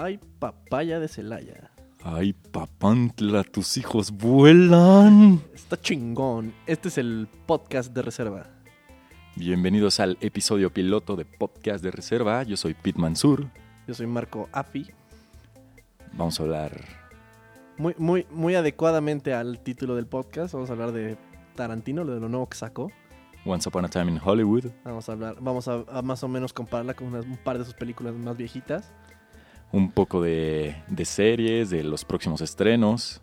Ay, papaya de Celaya. Ay, papantla, tus hijos vuelan. Está chingón. Este es el podcast de reserva. Bienvenidos al episodio piloto de Podcast de Reserva. Yo soy Pete Mansur. Yo soy Marco Afi. Vamos a hablar. Muy, muy, muy adecuadamente al título del podcast. Vamos a hablar de Tarantino, lo de lo nuevo que sacó. Once Upon a Time in Hollywood. Vamos a hablar, vamos a, a más o menos compararla con unas- un par de sus películas más viejitas. Un poco de, de series, de los próximos estrenos.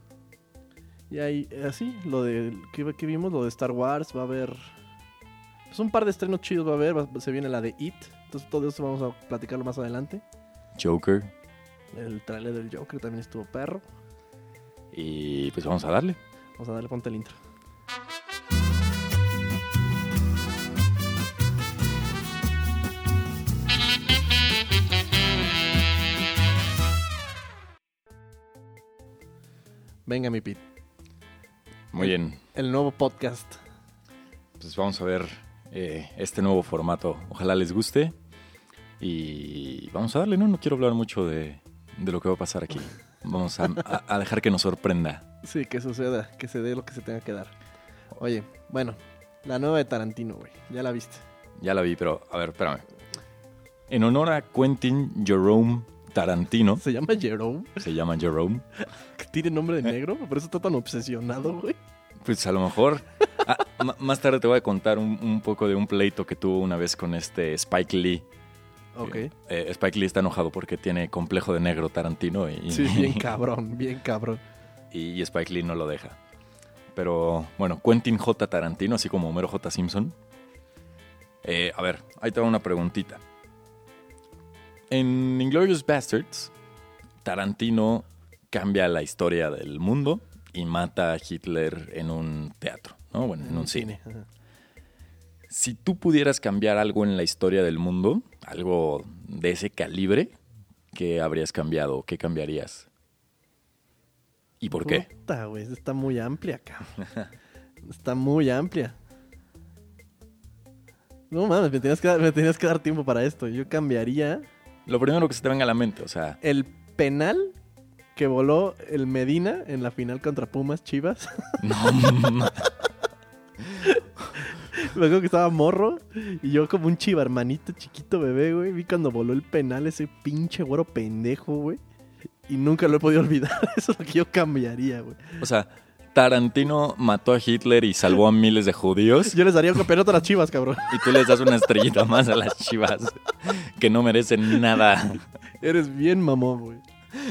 Y ahí, así, lo de que, que vimos, lo de Star Wars, va a haber. Pues un par de estrenos chidos va a haber. va- se viene la de It. Entonces todo eso vamos a platicarlo más adelante. Joker. El trailer del Joker también estuvo perro. Y pues vamos a darle. Vamos a darle ponte el intro. Venga, mi Pete. Muy bien. El nuevo podcast. Pues vamos a ver eh, este nuevo formato. Ojalá les guste. Y vamos a darle, ¿no? No quiero hablar mucho de, de lo que va a pasar aquí. Vamos a, a- a dejar que nos sorprenda. Sí, que suceda, que se dé lo que se tenga que dar. Oye, bueno, la nueva de Tarantino, güey. Ya la viste. Ya la vi, pero a ver, espérame. En honor a Quentin Jerome Tarantino, Se llama Jerome. se llama Jerome, tiene nombre de negro. Por eso está tan obsesionado, güey. pues a lo mejor... Ah, más tarde te voy a contar un, un poco de un pleito que tuvo una vez con este Spike Lee. Ok. Eh, Spike Lee está enojado porque tiene complejo de negro Tarantino y, Sí, bien cabrón, bien cabrón. y Spike Lee no lo deja. Pero bueno, Quentin J. Tarantino, así como Homero J. Simpson. Eh, a ver, ahí te va una preguntita. En Inglorious Bastards, Tarantino cambia la historia del mundo y mata a Hitler en un teatro, ¿no? Bueno, en un cine. Si tú pudieras cambiar algo en la historia del mundo, algo de ese calibre, ¿qué habrías cambiado? ¿Qué cambiarías? ¿Y por qué? Puta, güey, está muy amplia, cabrón. Está muy amplia. No mames, me tenías, que dar, me tenías que dar tiempo para esto. Yo cambiaría Lo primero que se te venga a la mente, o sea, el penal que voló el Medina en la final contra Pumas Chivas. no, Me acuerdo que estaba morro y yo como un chiva hermanito chiquito bebé, güey. Vi cuando voló el penal ese pinche güero pendejo, güey. Y nunca lo he podido olvidar. Eso es lo que yo cambiaría, güey. o sea, Tarantino mató a Hitler y salvó a miles de judíos Yo les daría un campeonato a las chivas, cabrón. y tú les das una estrellita más a las chivas que no merecen nada. Eres bien mamón, güey.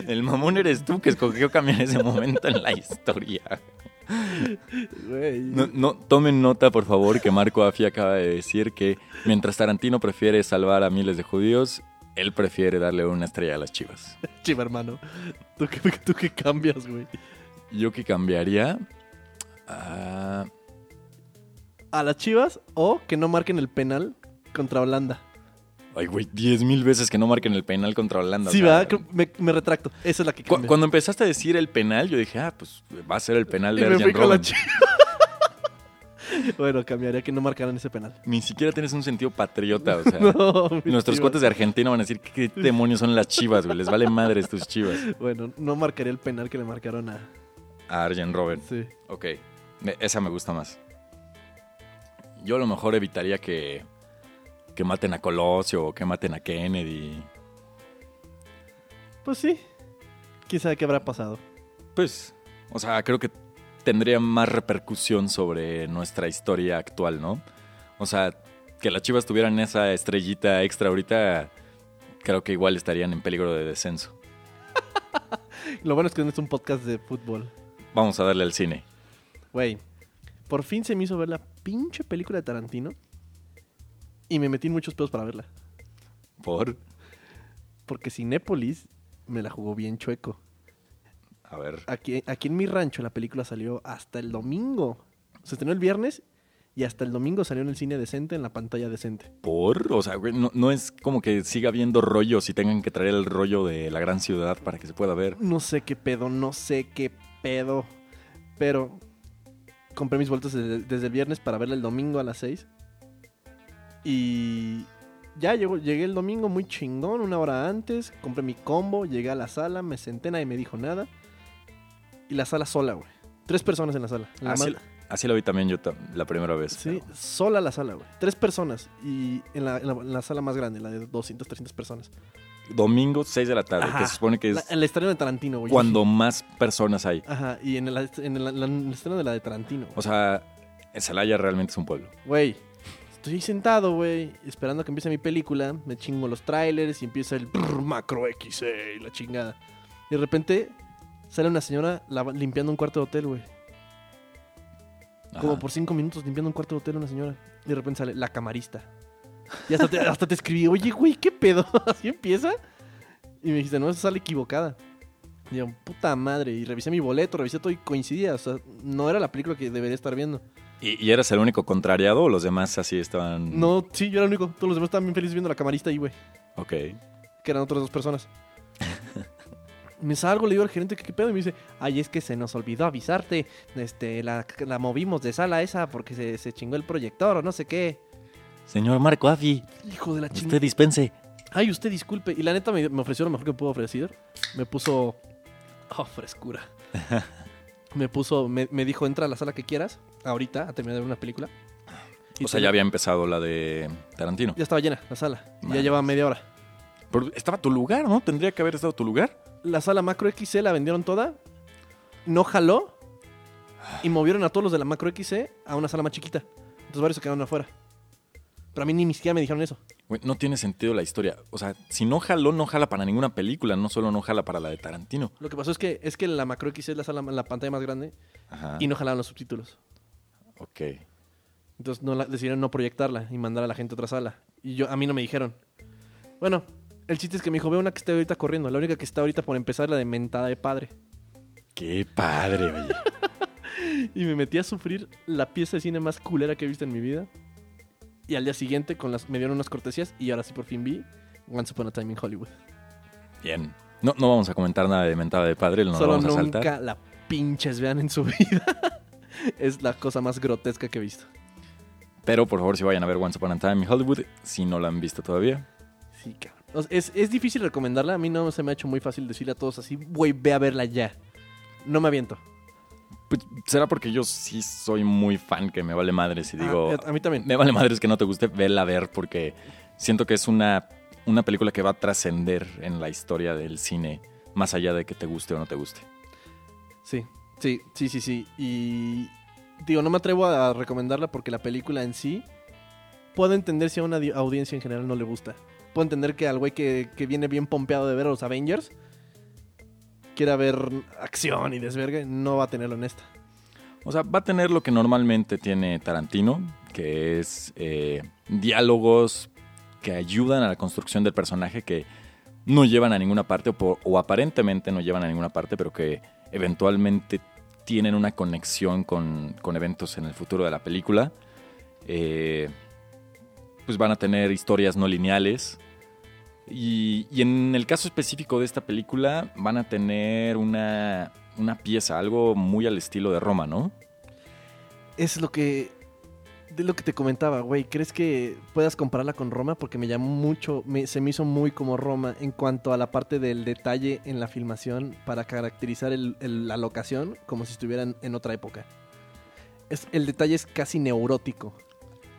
El mamón eres tú que escogió cambiar ese momento en la historia. Güey. No, no, tomen nota, por favor, que Marco Afi acaba de decir que mientras Tarantino prefiere salvar a miles de judíos, él prefiere darle una estrella a las chivas. Chiva, hermano. ¿Tú qué, tú qué cambias, güey? Yo que cambiaría. ah, ¿A las chivas o que no marquen el penal contra Holanda? ay, güey, diez mil veces que no marquen el penal contra Holanda. Sí, o sea, va, creo- me, me retracto. Esa es la que cu- cuando empezaste a decir el penal, yo dije, ah, pues va a ser el penal Y de me Robben. chiva. bueno, cambiaría que no marcaran ese penal. Ni siquiera tienes un sentido patriota, o sea. No, Nuestros cuates de Argentina van a decir, ¿qué demonios son las chivas, güey? Les vale madres tus chivas. Bueno, no marcaría el penal que le marcaron a... A Arjen Robben. Sí. Ok, esa me gusta más. Yo a lo mejor evitaría que, que maten a Colosio o que maten a Kennedy. Pues sí. ¿Quién sabe qué habrá pasado? Pues, o sea, creo que tendría más repercusión sobre nuestra historia actual, ¿no? O sea, que las chivas tuvieran esa estrellita extra ahorita, creo que igual estarían en peligro de descenso. Lo bueno es que no es un podcast de fútbol. Vamos a darle al cine. Güey, por fin se me hizo ver la pinche película de Tarantino. Y me metí en muchos pedos para verla. Por, Porque Cinépolis me la jugó bien chueco. a ver, Aquí, aquí en mi rancho la película salió hasta el domingo. Se estrenó el viernes y hasta el domingo salió en el cine decente, en la pantalla decente. por, o sea, güey, no, no es como que siga habiendo rollos y tengan que traer el rollo de la gran ciudad para que se pueda ver. No sé qué pedo, no sé qué pedo. Pero compré mis vueltas desde, desde el viernes para verla el domingo a las 6. Y ya llegó, llegué el domingo muy chingón, una hora antes, compré mi combo, llegué a la sala, me senté, nadie me dijo nada. Y la sala sola, güey. Tres personas en la sala. En la Así, ma- así lo vi también yo la primera vez. Sí, sola la sala, güey. Tres personas. Y en la, en la- en la sala más grande, la de 200, 300 personas. Domingo, 6 de la tarde, Ajá. que se supone que es La- el estreno de Tarantino, güey. cuando más personas hay. Ajá, y en el, en el- en el estreno de la de Tarantino. O sea, el Celaya realmente es un pueblo. Güey, estoy sentado, güey, esperando a que empiece mi película. Me chingo los trailers y empieza el macro X y la chingada. Y de repente sale una señora limpiando un cuarto de hotel, güey. Como por cinco minutos limpiando un cuarto de hotel una señora. Y de repente sale la camarista. Y hasta te, hasta te escribí, oye, güey, ¿qué pedo? ¿Así empieza? Y me dijiste, no, eso sale equivocada. Y yo, puta madre. Y revisé mi boleto, revisé todo y coincidía. O sea, no era la película que debería estar viendo. ¿Y, y eras el único contrariado o los demás así estaban...? No, sí, yo era el único. Todos los demás estaban bien felices viendo la camarista ahí, güey. Ok. Que eran otras dos personas. me salgo, le digo al gerente que qué pedo y me dice, ay, es que se nos olvidó avisarte. Este, la, la movimos de sala esa porque se, se chingó el proyector o no sé qué. Señor Marco Afi, Hijo de la chingada. usted dispense. Ay, usted disculpe. Y la neta me, me ofreció lo mejor que me pudo ofrecer. Me puso. Oh, frescura. me puso. Me, me dijo, entra a la sala que quieras. Ahorita, a terminar de ver una película. Y O sea, ya había empezado la de Tarantino. ya estaba llena la sala. Ya llevaba media hora. Pero estaba tu lugar, ¿no? Tendría que haber estado tu lugar. La sala macro XC la vendieron toda. No jaló. Y movieron a todos los de la macro XC a una sala más chiquita. Entonces varios se quedaron afuera. Pero a mí ni, ni siquiera me dijeron eso. Güey, no tiene sentido la historia. O sea, si no jaló, no jala para ninguna película. No solo no jala para la de Tarantino. Lo que pasó es que, es que la macro XC es la, sala, la pantalla más grande. Ajá. Y no jalaron los subtítulos. Ok. Entonces no la- decidieron no proyectarla y mandar a la gente a otra sala. Y yo a mí no me dijeron. Bueno, el chiste es que me dijo, ve una que esté ahorita corriendo. La única que está ahorita por empezar es la de mentada de padre. Qué padre, oye. Y me metí a sufrir la pieza de cine más culera que he visto en mi vida. Y al día siguiente con las, me dieron unas cortesías y ahora sí por fin vi Once Upon a Time in Hollywood. Bien. No, no vamos a comentar nada de mentada de padre, no lo Solo vamos a nunca saltar. la pinches vean en su vida. es la cosa más grotesca que he visto. Pero por favor, si vayan a ver Once Upon a Time in Hollywood, si no la han visto todavía. Sí, cabrón. Es, es difícil recomendarla. A mí no se me ha hecho muy fácil decirle a todos así, güey, ve a verla ya. No me aviento. Pues, será porque yo sí soy muy fan que me vale madres y digo, Ah, a mí también. me vale madres que no te guste, vela a ver porque siento que es una, una película que va a trascender en la historia del cine, más allá de que te guste o no te guste. Sí, sí, sí, sí, sí. Y digo, no me atrevo a recomendarla porque la película en sí puedo entender si a una di- audiencia en general no le gusta. Puedo entender que al güey que, que viene bien pompeado de ver a los Avengers quiera ver acción y desvergue, no va a tenerlo en esta. O sea, va a tener lo que normalmente tiene Tarantino, que es eh, diálogos que ayudan a la construcción del personaje que no llevan a ninguna parte o, aparentemente no llevan a ninguna parte, pero que eventualmente tienen una conexión con, con eventos en el futuro de la película. Eh, pues van a tener historias no lineales. Y, en el caso específico de esta película van a tener una, una pieza, algo muy al estilo de Roma, ¿no? Es lo que. De lo que te comentaba, güey. ¿Crees que puedas compararla con Roma? Porque me llamó mucho. se me hizo muy como Roma en cuanto a la parte del detalle en la filmación para caracterizar la locación como si estuvieran en otra época. El detalle es casi neurótico.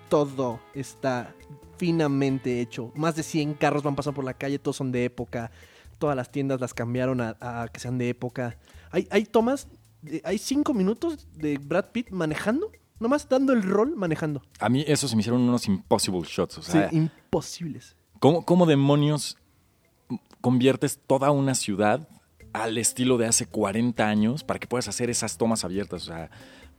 Todo está finamente hecho. Más de 100 carros van pasando por la calle, todos son de época. Todas las tiendas las cambiaron a, a que sean de época. Hay, hay tomas, de- hay cinco minutos de Brad Pitt manejando, nomás dando el rol manejando. A mí eso se me hicieron unos impossible shots. O sea, sí, imposibles. ¿cómo, cómo demonios conviertes toda una ciudad al estilo de hace 40 años para que puedas hacer esas tomas abiertas? O sea,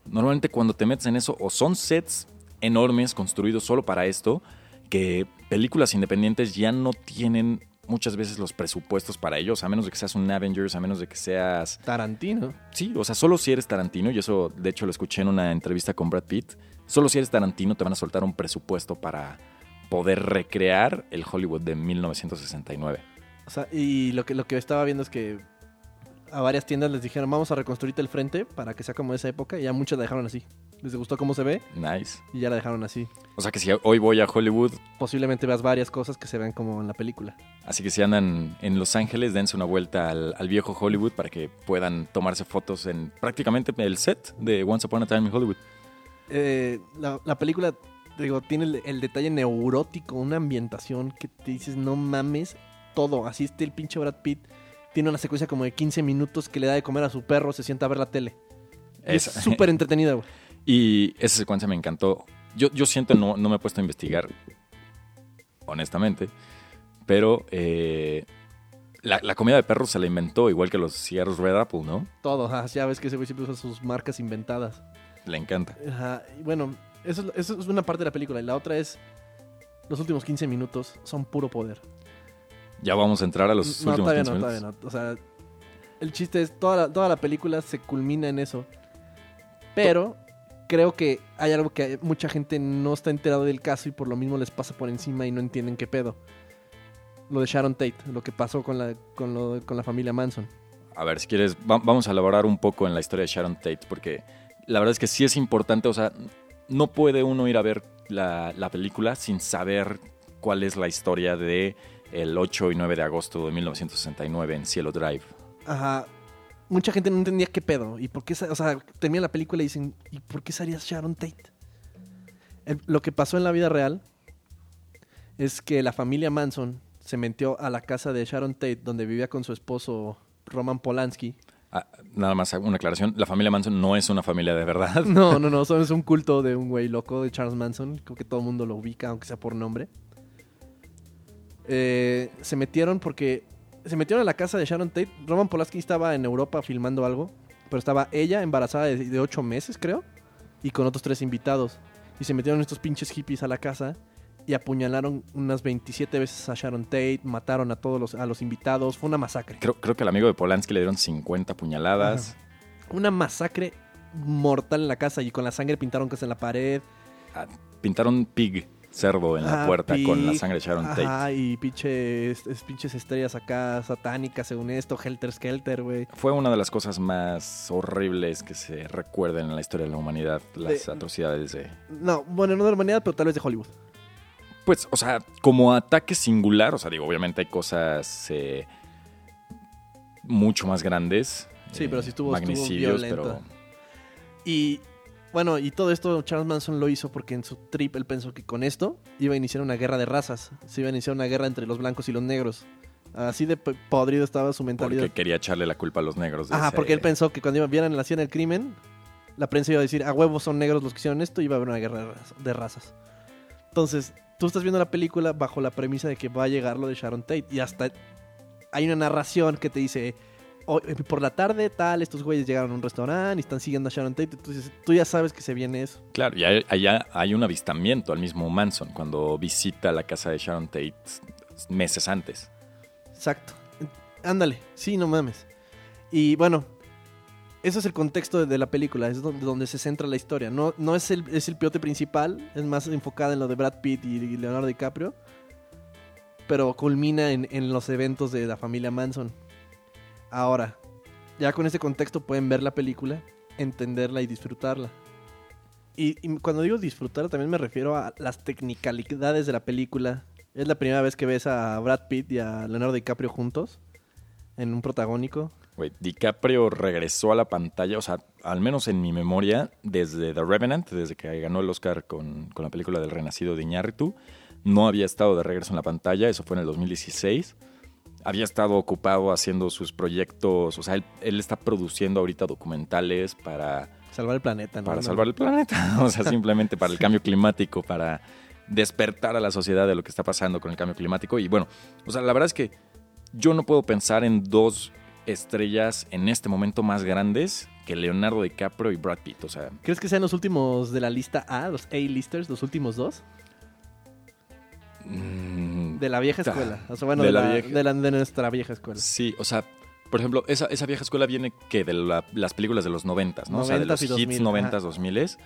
normalmente cuando te metes en eso, o son sets enormes construidos solo para esto, que películas independientes ya no tienen muchas veces los presupuestos para ellos, a menos de que seas un Avengers, a menos de que seas Tarantino. Sí, o sea, solo si eres Tarantino, y eso de hecho lo escuché en una entrevista con Brad Pitt, solo si eres Tarantino te van a soltar un presupuesto para poder recrear el Hollywood de 1969. O sea, y lo que, lo que estaba viendo es que a varias tiendas les dijeron, vamos a reconstruirte el frente para que sea como esa época, y ya muchas la dejaron así. Les gustó cómo se ve Nice. y ya la dejaron así. O sea que si hoy voy a Hollywood, Posiblemente veas varias cosas que se vean como en la película. así que si andan en Los Ángeles, dense una vuelta al, al viejo Hollywood para que puedan tomarse fotos en prácticamente el set de Once Upon a Time in Hollywood. Eh, la, la película, digo, tiene el, el detalle neurótico, una ambientación que te dices, no mames, todo. Así está el pinche Brad Pitt. Tiene una secuencia como de 15 minutos que le da de comer a su perro, se sienta a ver la tele. Es súper entretenida, güey. Y esa secuencia me encantó. Yo, yo siento, no, no me he puesto a investigar, honestamente, pero eh, la, la comida de perros se la inventó igual que los cigarros Red Apple, ¿no? Todo, ajá, ya ves que ese güey siempre usa sus marcas inventadas. Le encanta. Ajá, y bueno, eso, es- eso es una parte de la película. Y la otra es, los últimos 15 minutos son puro poder. Ya vamos a entrar a los no, últimos todavía 15 no, minutos. todavía no. O sea, el chiste es, toda la, toda la película se culmina en eso. Pero creo que hay algo que mucha gente no está enterado del caso y por lo mismo les pasa por encima y no entienden qué pedo. Lo de Sharon Tate, lo que pasó con la, con lo- con la familia Manson. A ver, si quieres, va- vamos a elaborar un poco en la historia de Sharon Tate, porque la verdad es que sí es importante, o sea, no puede uno ir a ver la, la película sin saber cuál es la historia de el 8 y 9 de agosto de 1969 en Cielo Drive. Ajá. Mucha gente no entendía qué pedo. Y por qué, o sea, termina la película y dicen, ¿y por qué salía Sharon Tate? El- lo que pasó en la vida real es que la familia Manson se metió a la casa de Sharon Tate, donde vivía con su esposo Roman Polanski. Ah, nada más una aclaración, la familia Manson no es una familia de verdad. No, no, no, solo es un culto de un güey loco de Charles Manson. Creo que todo el mundo lo ubica, aunque sea por nombre. Eh, se metieron porque. Se metieron a la casa de Sharon Tate. Roman Polanski estaba en Europa filmando algo. Pero estaba ella embarazada de, de ocho meses, creo. Y con otros tres invitados. Y se metieron estos pinches hippies a la casa. Y apuñalaron unas 27 veces a Sharon Tate. Mataron a todos los, a los invitados. Fue una masacre. Creo, creo que al amigo de Polanski le dieron 50 puñaladas. Una masacre mortal en la casa. Y con la sangre pintaron cosas en la pared. Ah, pintaron pig, cerdo, en la Ajá, puerta con la sangre de Sharon Tate. Ajá, y pinches, es- pinches estrellas acá satánicas según esto, Helter Skelter, güey. Fue una de las cosas más horribles que se recuerden en la historia de la humanidad, las De- atrocidades de... No, bueno, no de la humanidad, pero tal vez de Hollywood. Pues, o sea, como ataque singular, o sea, digo, obviamente hay cosas eh, mucho más grandes. Sí, eh, pero sí estuvo- estuvo Magnicidios, violenta. pero... Y bueno, y todo esto Charles Manson lo hizo porque en su trip él pensó que con esto iba a iniciar una guerra de razas. Se iba a iniciar una guerra entre los blancos y los negros. Así de podrido estaba su mentalidad. Porque quería echarle la culpa a los negros. Ajá, ese- porque él pensó que cuando vieran la acción del crimen, la prensa iba a decir, a huevos son negros los que hicieron esto, y iba a haber una guerra de razas. Entonces, tú estás viendo la película bajo la premisa de que va a llegar lo de Sharon Tate, y hasta hay una narración que te dice, "Hoy- por la tarde tal, estos güeyes llegaron a un restaurante y están siguiendo a Sharon Tate, entonces tú ya sabes que se viene eso. Claro, y hay- allá hay un avistamiento al mismo Manson cuando visita la casa de Sharon Tate meses antes. Exacto. Ándale, sí, no mames. Y bueno, eso es el contexto de, de la película, es donde, donde se centra la historia. No, no es, el, es el piote principal, es más enfocada en lo de Brad Pitt y, y Leonardo DiCaprio, pero culmina en, en los eventos de la familia Manson. Ahora, ya con este contexto pueden ver la película, entenderla y disfrutarla. Y, cuando digo disfrutar también me refiero a las technicalidades de la película. Es la primera vez que ves a Brad Pitt y a Leonardo DiCaprio juntos en un protagónico. DiCaprio regresó a la pantalla, o sea, al menos en mi memoria, desde The Revenant, desde que ganó el Oscar con, con la película del Renacido de Iñárritu, no había estado de regreso en la pantalla, eso fue en el 2016. Había estado ocupado haciendo sus proyectos, o sea, él, él está produciendo ahorita documentales para, Salvar el planeta, ¿no? para salvar el planeta, o sea, simplemente para el cambio climático, para despertar a la sociedad de lo que está pasando con el cambio climático. Y bueno, o sea, la verdad es que yo no puedo pensar en dos estrellas en este momento más grandes que Leonardo DiCaprio y Brad Pitt. O sea, ¿Crees que sean los últimos de la lista A, los A-listers, los últimos dos? mm, De la vieja escuela. O sea, bueno, de de, la la, vieja- de la- de nuestra vieja escuela. sí, o sea, por ejemplo, esa, esa vieja escuela viene que de la- las películas de los noventas, ¿no? o sea, de 90s los y hits 2000, noventas, ajá. dos miles.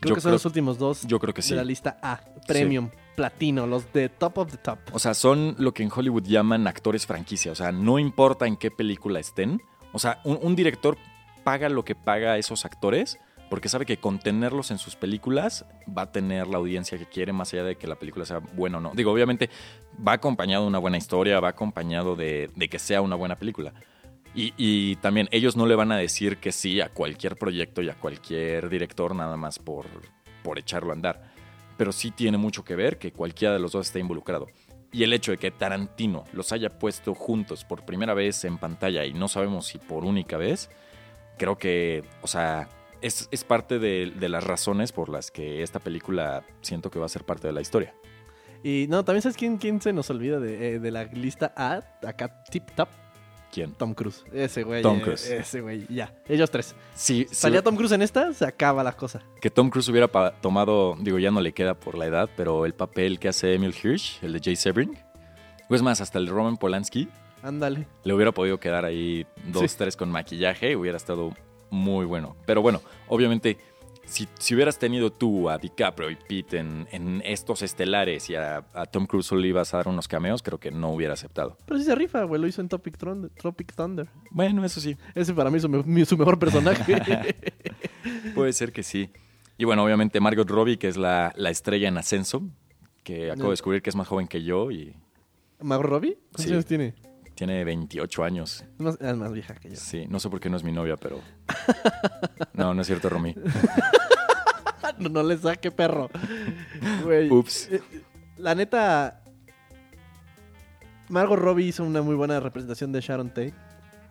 Creo Yo que son creo, los últimos dos yo creo que sí. de la lista A. Premium, platino, los de top of the top. O sea, son lo que en Hollywood llaman actores franquicia. O sea, no importa en qué película estén. O sea, un, un director paga lo que paga a esos actores porque sabe que con tenerlos en sus películas va a tener la audiencia que quiere, más allá de que la película sea buena o no. Digo, obviamente va acompañado de una buena historia, va acompañado de, de que sea una buena película. Y, y también ellos no le van a decir que sí a cualquier proyecto y a cualquier director nada más por, por echarlo a andar. Pero sí tiene mucho que ver que cualquiera de los dos esté involucrado. Y el hecho de que Tarantino los haya puesto juntos por primera vez en pantalla y no sabemos si por única vez, creo que, o sea, es, es parte de, de las razones por las que esta película siento que va a ser parte de la historia. Y no, también sabes quién, quién se nos olvida de, eh, de la lista A, acá tip top, ¿Quién? Tom Cruise. Ese güey. Tom eh, Cruise. Ese güey, ya. Ellos tres. Sí, Salía Tom Cruise en esta, se acaba la cosa. que Tom Cruise hubiera tomado, digo, ya no le queda por la edad, pero el papel que hace Emil Hirsch, el de Jay Sebring, o es más, hasta el de Roman Polanski, Ándale. le hubiera podido quedar ahí dos, Sí. tres con maquillaje hubiera estado muy bueno. Pero bueno, obviamente, si, si hubieras tenido tú a DiCaprio y Pete en, en estos estelares y a, a Tom Cruise solo ibas a dar unos cameos, creo que no hubiera aceptado. Pero sí se rifa, güey. Lo hizo en Tropic Thunder. Tropic Thunder. Bueno, eso sí, Ese para mí es su, mejor personaje. puede ser que sí. Y bueno, obviamente Margot Robbie, que es la, la estrella en ascenso, que acabo de descubrir que es más joven que yo y ¿Mago Robbie? ¿Cuántos Sí. años tiene? Tiene 28 años. Es más, es más vieja que yo. Sí, no sé por qué no es mi novia, pero... No, no es cierto, Romy. No, no le saque, perro. Güey. Ups. Eh, La neta. Margot Robbie hizo una muy buena representación de Sharon Tate.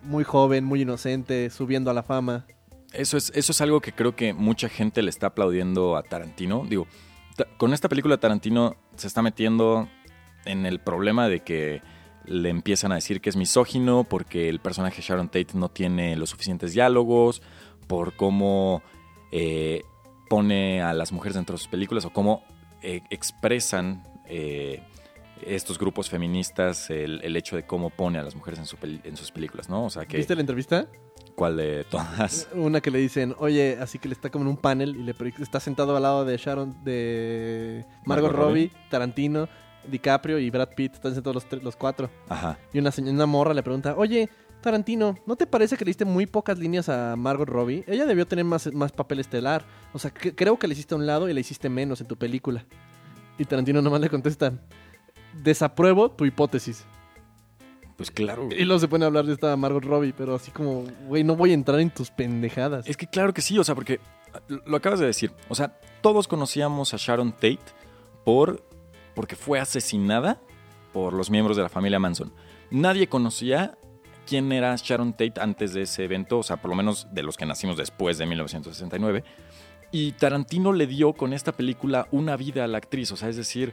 Muy joven, muy inocente, subiendo a la fama. Eso es, eso es algo que creo que mucha gente le está aplaudiendo a Tarantino. Digo, con esta película Tarantino se está metiendo en el problema de que le empiezan a decir que es misógino porque el personaje Sharon Tate no tiene los suficientes diálogos, por cómo eh, pone a las mujeres dentro de sus películas o cómo eh, expresan eh, estos grupos feministas el, el hecho de cómo pone a las mujeres en, su en sus películas, ¿no? O sea, que, ¿Viste la entrevista? ¿cuál de todas? Una que le dicen, oye, así que le está como en un panel y le está sentado al lado de Sharon, de Margot, Margot Robbie, Tarantino, DiCaprio y Brad Pitt. Están sentados los, tres- los cuatro. Ajá. Y una, señora, una morra le pregunta, oye, Tarantino, ¿no te parece que le diste muy pocas líneas a Margot Robbie? Ella debió tener más, más papel estelar. O sea, que- creo que le hiciste a un lado y le hiciste menos en tu película. Y Tarantino nomás le contesta, desapruebo tu hipótesis. Pues claro. Y luego se pone a hablar de esta Margot Robbie, pero así como, güey, no voy a entrar en tus pendejadas. Es que claro que sí, o sea, porque lo acabas de decir. O sea, todos conocíamos a Sharon Tate por porque fue asesinada por los miembros de la familia Manson. Nadie conocía quién era Sharon Tate antes de ese evento, o sea, por lo menos de los que nacimos después de 1969. Y Tarantino le dio con esta película una vida a la actriz, o sea, es decir,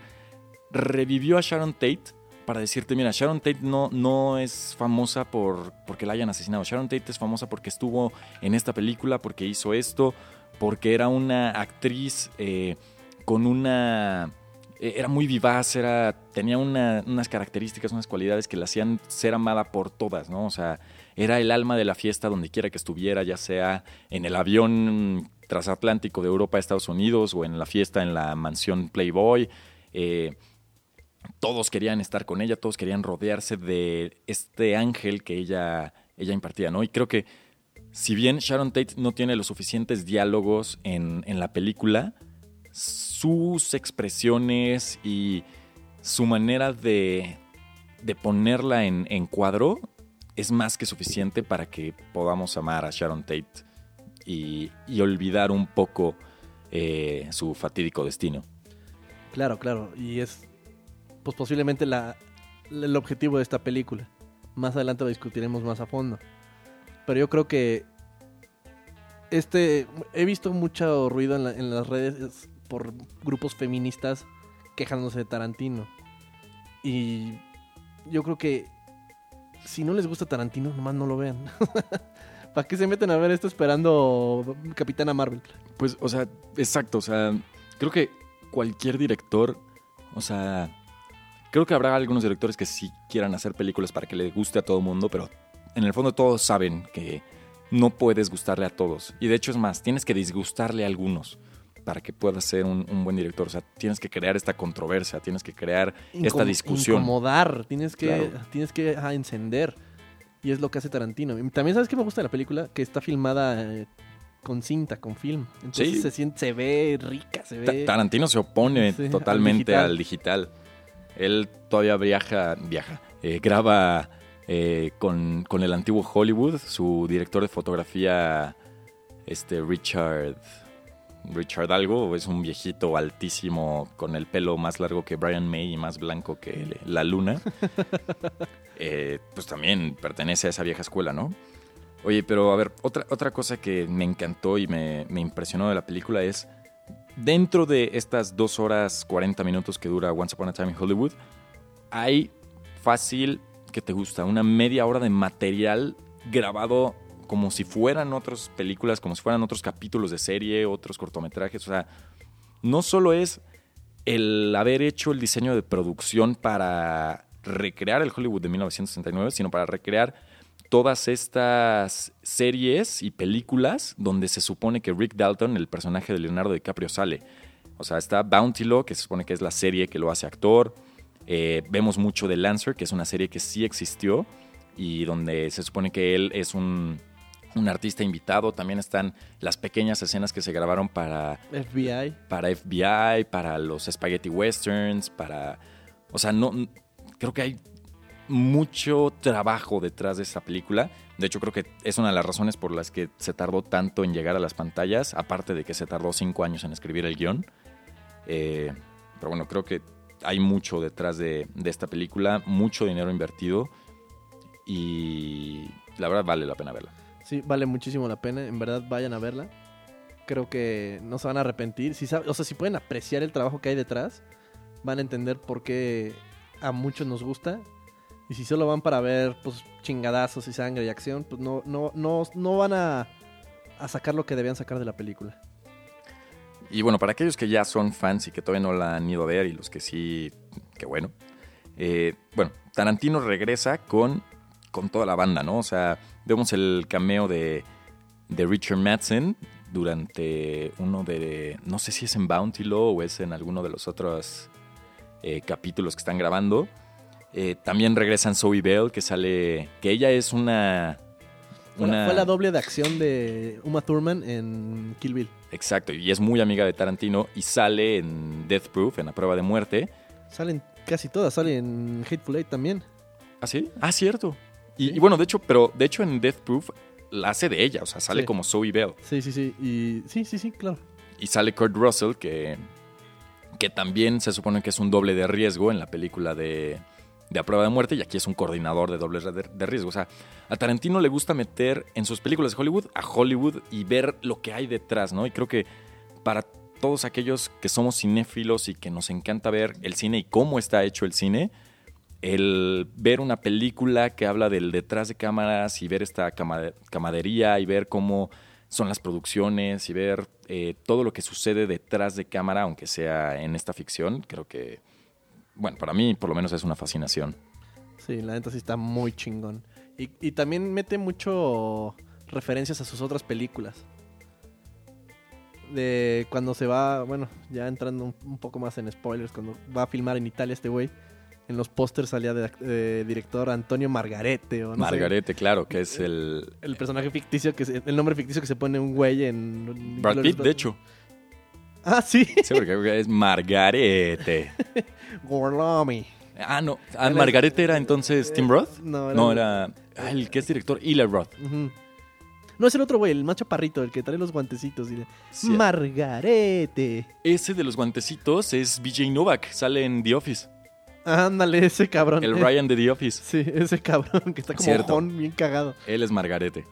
revivió a Sharon Tate para decirte, mira, Sharon Tate no, no es famosa por porque la hayan asesinado. Sharon Tate es famosa porque estuvo en esta película, porque hizo esto, porque era una actriz eh, con una... eh, Era muy vivaz, era, tenía una- unas características, unas cualidades que la hacían ser amada por todas, ¿no? O sea, era el alma de la fiesta donde quiera que estuviera, ya sea en el avión transatlántico de Europa a Estados Unidos o en la fiesta en la mansión Playboy. Eh, todos querían estar con ella, todos querían rodearse de este ángel que ella, ella impartía, ¿no? Y creo que si bien Sharon Tate no tiene los suficientes diálogos en, en la película, sus expresiones y su manera de, de ponerla en, cuadro es más que suficiente para que podamos amar a Sharon Tate y, y olvidar un poco eh, su fatídico destino. Claro, claro. Y es pues posiblemente la, el objetivo de esta película. Más adelante lo discutiremos más a fondo. Pero yo creo que este he visto mucho ruido en las redes por grupos feministas quejándose de Tarantino. Y yo creo que si no les gusta Tarantino, nomás no lo vean. ¿Para qué se meten a ver esto esperando Capitana Marvel? Pues, o sea, exacto, o sea, creo que cualquier director, o sea, creo que habrá algunos directores que sí quieran hacer películas para que le guste a todo el mundo, pero en el fondo todos saben que no puedes gustarle a todos. Y de hecho es más, tienes que disgustarle a algunos para que puedas ser un, un buen director. O sea, tienes que crear esta controversia, tienes que crear esta discusión. Incomodar, tienes que, Claro. tienes que ajá, encender. Y es lo que hace Tarantino. También, ¿sabes qué me gusta de la película? Que está filmada eh, con cinta, con film. Entonces Sí. se siente, se ve rica, se Ta- ve. Tarantino se opone Sí, al totalmente digital. al digital. Él todavía viaja, viaja, eh, graba eh, con, con el antiguo Hollywood, su director de fotografía, este Richard, Richard algo, es un viejito altísimo con el pelo más largo que Brian May y más blanco que la luna. Eh, pues también pertenece a esa vieja escuela, ¿no? Oye, pero a ver, otra, otra cosa que me encantó y me, me impresionó de la película es, dentro de estas dos horas 40 minutos que dura Once Upon a Time in Hollywood, hay fácil, que te gusta? Una media hora de material grabado como si fueran otras películas, como si fueran otros capítulos de serie, otros cortometrajes. O sea, no solo es el haber hecho el diseño de producción para recrear el Hollywood de 1969, sino para recrear todas estas series y películas donde se supone que Rick Dalton, el personaje de Leonardo DiCaprio, sale. O sea, está Bounty Law, que se supone que es la serie que lo hace actor. Eh, vemos mucho de Lancer, que es una serie que sí existió y donde se supone que él es un, un artista invitado. También están las pequeñas escenas que se grabaron para FBI. para FBI, para los Spaghetti Westerns, para... O sea, no... Creo que hay mucho trabajo detrás de esta película. De hecho, creo que es una de las razones por las que se tardó tanto en llegar a las pantallas, aparte de que se tardó cinco años en escribir el guion. Eh, pero bueno, creo que hay mucho detrás de, de esta película, mucho dinero invertido y la verdad vale la pena verla. Vale muchísimo la pena. En verdad, vayan a verla. Creo que no se van a arrepentir. Si sab- o sea, si pueden apreciar el trabajo que hay detrás, van a entender por qué a muchos nos gusta. Y si solo van para ver pues chingadazos y sangre y acción, pues no, no, no, no van a, a sacar lo que debían sacar de la película. Y bueno, para aquellos que ya son fans y que todavía no la han ido a ver y los que sí, qué bueno. Eh, bueno, Tarantino regresa con, con toda la banda, ¿no? O sea, vemos el cameo de, de Richard Madsen durante uno de, no sé si es en Bounty Law o es en alguno de los otros eh, capítulos que están grabando. Eh, también regresan Zoe Bell, que sale, que ella es una... Fue, la, una- fue la doble de acción de Uma Thurman en Kill Bill. Exacto, y es muy amiga de Tarantino y sale en Death Proof, en la prueba de muerte. Salen casi todas, salen en Hateful Eight también. ¿Ah, sí? Ah, cierto. Y, Sí. y bueno, de hecho, pero de hecho en Death Proof la hace de ella, o sea, sale Sí. como Zoe Bell. Sí, sí, sí. Y sí, sí, sí, claro. Y sale Kurt Russell, que, que también se supone que es un doble de riesgo en la película de, de A Prueba de Muerte, y aquí es un coordinador de dobles de, de riesgo. O sea, a Tarantino le gusta meter en sus películas de Hollywood a Hollywood y ver lo que hay detrás, ¿no? Y creo que para todos aquellos que somos cinéfilos y que nos encanta ver el cine y cómo está hecho el cine, el ver una película que habla del detrás de cámaras y ver esta cama- camadería y ver cómo son las producciones y ver eh, todo lo que sucede detrás de cámara, aunque sea en esta ficción, creo que, bueno, para mí por lo menos es una fascinación. Sí, la neta sí está muy chingón. Y, y también mete mucho referencias a sus otras películas. De cuando se va, bueno, ya entrando un, un poco más en spoilers, cuando va a filmar en Italia este güey, en los pósters salía de, director Antonio Margarete o no sé, Margarete, claro, que es el el personaje ficticio, que se- el nombre ficticio que se pone un güey en... Brad Pitt, de hecho. Ah, sí. Sí, porque es Margarete. Gorlami. Ah, no. Ah, Margarete era entonces Tim Roth. No, era... No, era ah, el que es director, Eli Roth. No, es el otro güey, el macho parrito, el que trae los guantecitos y de... Sí. Margarete. Ese de los guantecitos es BJ Novak, sale en The Office. Ándale, ese cabrón. El Eh, Ryan de The Office. Sí, ese cabrón que está como Cierto. ojón, bien cagado. Él es Margarete.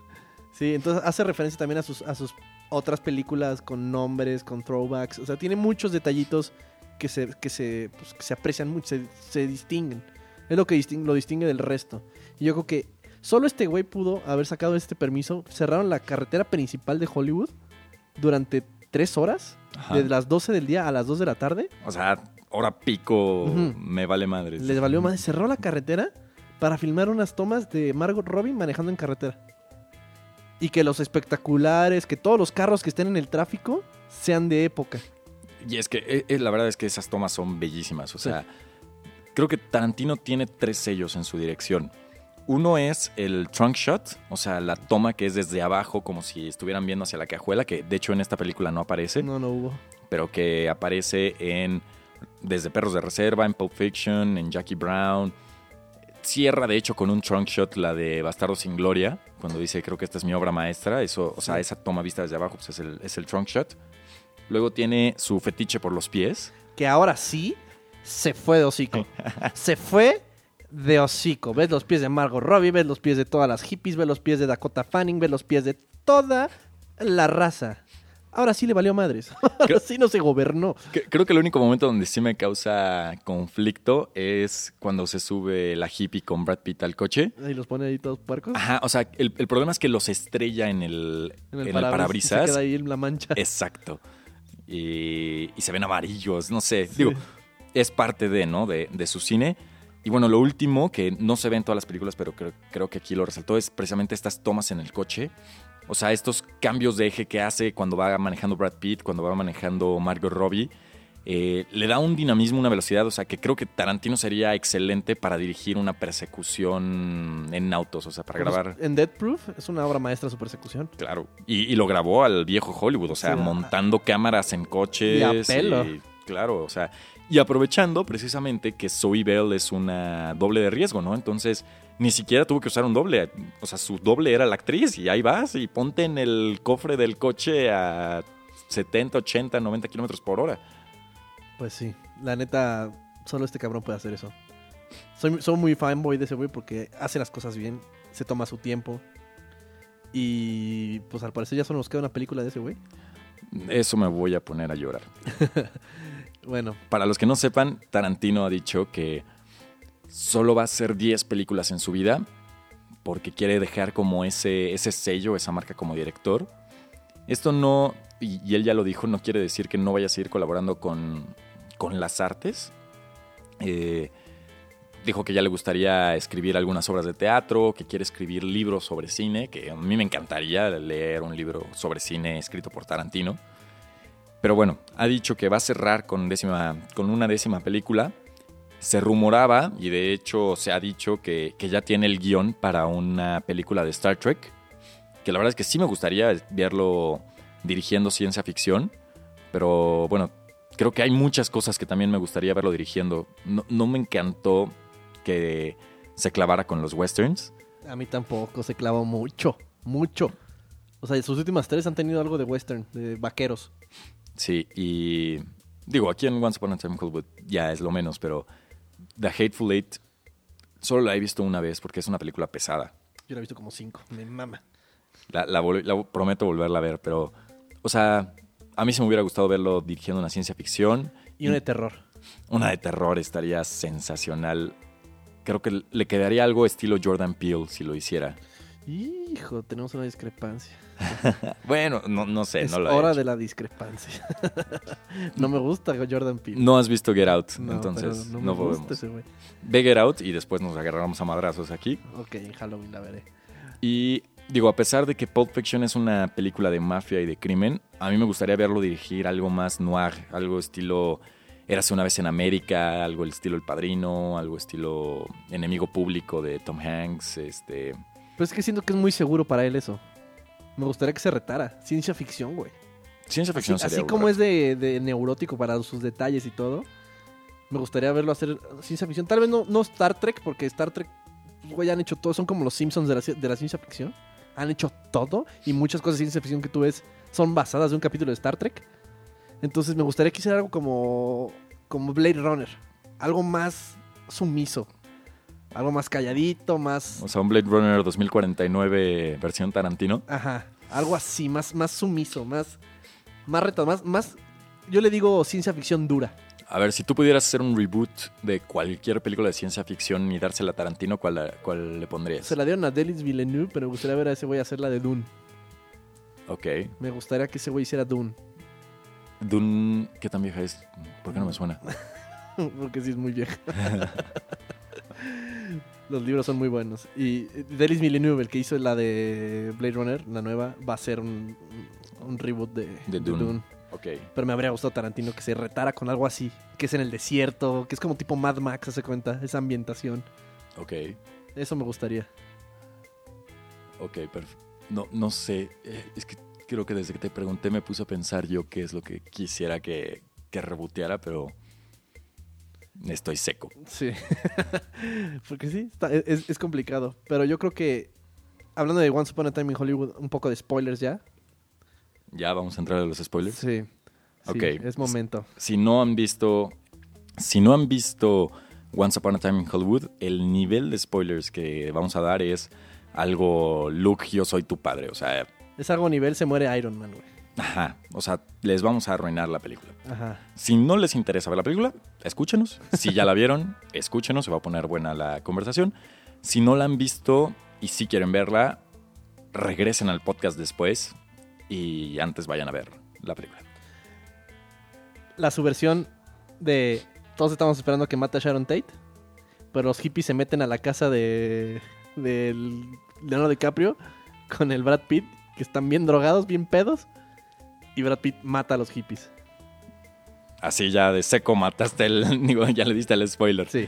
Sí, entonces hace referencia también a sus, a sus otras películas con nombres, con throwbacks. O sea, tiene muchos detallitos que se, que se, pues, que se aprecian mucho, se, se distinguen. Es lo que distingue, lo distingue del resto. Y yo creo que solo este güey pudo haber sacado este permiso. Cerraron la carretera principal de Hollywood durante tres horas, Ajá. de las 12 del día a las 2 de la tarde. O sea, hora pico me vale madre. Les valió más. Cerró la carretera para filmar unas tomas de Margot Robbie manejando en carretera. Y que los espectaculares, que todos los carros que estén en el tráfico sean de época. Y es que eh, eh, la verdad es que esas tomas son bellísimas. O sea, creo que Tarantino tiene tres sellos en su dirección. Uno es el trunk shot, o sea, la toma que es desde abajo, como si estuvieran viendo hacia la cajuela, que de hecho en esta película no aparece, No, no hubo. pero que aparece en desde Perros de Reserva, en Pulp Fiction, en Jackie Brown. Cierra, de hecho, con un trunk shot la de Bastardo sin Gloria, cuando dice, creo que esta es mi obra maestra. Eso, o sea, esa toma vista desde abajo pues es, el, es el trunk shot. Luego tiene su fetiche por los pies. Que ahora sí se fue de hocico. se fue de hocico. Ves los pies de Margot Robbie, ves los pies de todas las hippies, ves los pies de Dakota Fanning, ves los pies de toda la raza. Ahora sí le valió madres. Ahora Creo- sí no se gobernó. Que- Creo que el único momento donde sí me causa conflicto es cuando se sube la hippie con Brad Pitt al coche. Y los pone ahí todos puercos. Ajá, o sea, el, el problema es que los estrella en el, en el parabrisas. Se queda ahí en la mancha. Exacto. Y, y se ven amarillos, no sé. Digo, es parte de, ¿no? De, de su cine. Y bueno, lo último, que no se ve en todas las películas, pero creo, creo que aquí lo resaltó, es precisamente estas tomas en el coche. O sea, estos cambios de eje que hace cuando va manejando Brad Pitt, cuando va manejando Margot Robbie. eh, le da un dinamismo, una velocidad. O sea, que creo que Tarantino sería excelente para dirigir una persecución en autos. O sea, para grabar. En Dead Proof es una obra maestra su persecución. Claro. Y, y lo grabó al viejo Hollywood, o sea, Sí, montando cámaras en coches. Y a pelo. y- claro, o sea. Y aprovechando precisamente que Zoe Bell es una doble de riesgo, ¿no? Entonces, ni siquiera tuvo que usar un doble. O sea, su doble era la actriz y ahí vas y ponte en el cofre del coche a 70, 80, 90 kilómetros por hora. Pues sí, la neta, solo este cabrón puede hacer eso. Soy, soy muy fanboy de ese güey porque hace las cosas bien, se toma su tiempo. Y pues al parecer ya solo nos queda una película de ese güey. Eso me voy a poner a llorar. Bueno, Para los que no sepan, Tarantino ha dicho que solo va a hacer 10 películas en su vida porque quiere dejar como ese, ese sello, esa marca como director. Esto no, y, él ya lo dijo, no quiere decir que no vaya a seguir colaborando con, con las artes. Eh, dijo que ya le gustaría escribir algunas obras de teatro, que quiere escribir libros sobre cine, que a mí me encantaría leer un libro sobre cine escrito por Tarantino. Pero bueno, ha dicho que va a cerrar con, décima, con una décima película. Se rumoraba, y de hecho se ha dicho que, que ya tiene el guion para una película de Star Trek. Que la verdad es que sí me gustaría verlo dirigiendo ciencia ficción. Pero bueno, creo que hay muchas cosas que también me gustaría verlo dirigiendo. No, no me encantó que se clavara con los westerns. a mí tampoco se clavó mucho, mucho. O sea, sus últimas tres han tenido algo de western, de vaqueros. Sí, y digo, aquí en Once Upon a Time Hollywood ya es lo menos, pero The Hateful Eight solo la he visto una vez porque es una película pesada. Yo la he visto como cinco, me mama. La, la la prometo volverla a ver, pero, o sea, a mí se me hubiera gustado verlo dirigiendo una ciencia ficción. Y una de terror. Una de terror estaría sensacional. Creo que le quedaría algo estilo Jordan Peele si lo hiciera. Hijo, tenemos una discrepancia. Bueno, no, no sé, es no lo he hora hecho. de la discrepancia. no me gusta Jordan Peele. No has visto Get Out, No, entonces no, me gusta podemos. ese güey. Ve Get Out y después nos agarramos a madrazos aquí. Ok, en Halloween la veré. Y digo, a pesar de que Pulp Fiction es una película de mafia y de crimen, a mí me gustaría verlo dirigir algo más noir, algo estilo Érase una vez en América, algo el estilo El Padrino, algo estilo Enemigo Público de Tom Hanks, este... Pero es que siento que es muy seguro para él eso. Me gustaría que se retara. Ciencia ficción, güey. Ciencia Así, ficción sería así algo como es de, de neurótico para sus detalles y todo. Me gustaría verlo hacer ciencia ficción. Tal vez no, no Star Trek, porque Star Trek, güey, han hecho todo. Son como los Simpsons de la, de la ciencia ficción. Han hecho todo. Y muchas cosas de ciencia ficción que tú ves son basadas de un capítulo de Star Trek. Entonces me gustaría que hiciera algo como, como Blade Runner. Algo más sumiso. Algo más calladito, más... O sea, un Blade Runner 2049 versión Tarantino. Ajá, algo así, más, más sumiso, más, más reto, más, más, yo le digo ciencia ficción dura. A ver, si tú pudieras hacer un reboot de cualquier película de ciencia ficción y dársela a Tarantino, ¿cuál, cuál le pondrías? Se la dieron a Delis Villeneuve, pero me gustaría ver a ese güey hacer la de Dune. Ok. Me gustaría que ese güey hiciera Dune, Dune, ¿qué tan vieja es? ¿Por qué no me suena? porque sí es muy vieja. Los libros son muy buenos. Y Delis Villeneuve, el que hizo la de Blade Runner, la nueva, va a ser un, un reboot de, De Dune. Ok. Pero me habría gustado Tarantino que se retara con algo así, que es en el desierto, que es como tipo Mad Max, hace cuenta, esa ambientación. Ok. Eso me gustaría. Ok, perfecto. No, no sé. eh, Es que creo que desde que te pregunté me puse a pensar yo qué es lo que quisiera que, que reboteara, pero estoy seco. Sí. Porque sí, está- es, es complicado. Pero yo creo que, hablando de Once Upon a Time in Hollywood, un poco de spoilers ya. Ya vamos a entrar a los spoilers. Sí. Sí, Ok. Es momento. Si no han visto, si no han visto Once Upon a Time in Hollywood, el nivel de spoilers que vamos a dar es algo Luke, yo soy tu padre. O sea, Es algo nivel, se muere Iron Man, güey. Ajá. O sea, les vamos a arruinar la película. Ajá. Si no les interesa ver la película, escúchenos. Si ya la vieron, escúchenos, se va a poner buena la conversación. Si no la han visto y si quieren verla, regresen al podcast después y antes vayan a ver la película. La subversión de. Todos estamos esperando que mate a Sharon Tate. Pero los hippies se meten a la casa de. del Leonardo DiCaprio con el Brad Pitt, que están bien drogados, bien pedos. Y Brad Pitt mata a los hippies. Así ya de seco mataste el... Digo, ya le diste el spoiler. Sí.